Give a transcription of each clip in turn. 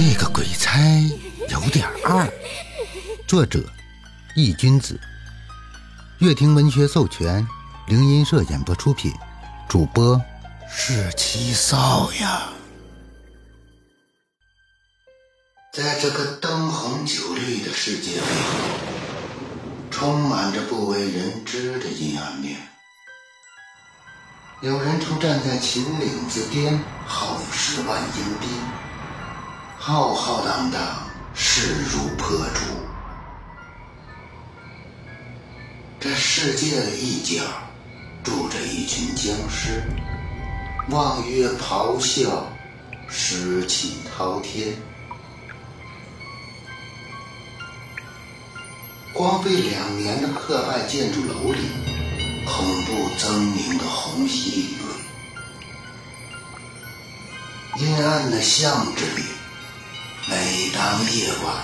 这个鬼差有点二。作者：易君子。乐亭文学授权，灵音社演播出品。主播：是七少呀。在这个灯红酒绿的世界里，充满着不为人知的阴暗面。有人曾站在秦岭之巅，耗十万英兵。浩浩荡荡，势如破竹。这世界的一角，住着一群僵尸，望月咆哮，尸气滔天。荒废两年的破败建筑楼里，恐怖狰狞的红蜥蜴瑞，阴暗的巷子里，每当夜晚，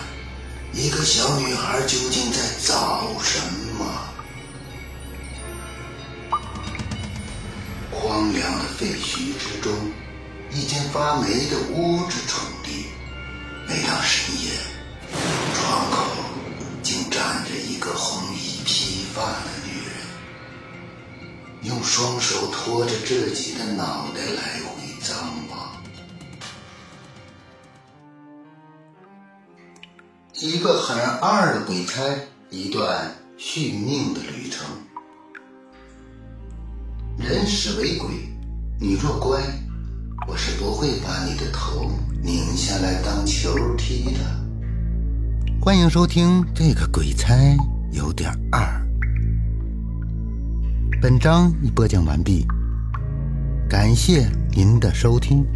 一个小女孩究竟在找什么？荒凉的废墟之中，一间发霉的屋子矗立。每当深夜，窗口竟站着一个红衣披发的女人，用双手托着自己的脑袋来回张望。一个很二的鬼差，一段续命的旅程。人死为鬼，你若乖，我是不会把你的头拧下来当球踢的。欢迎收听这个鬼差有点二。本章已播讲完毕，感谢您的收听。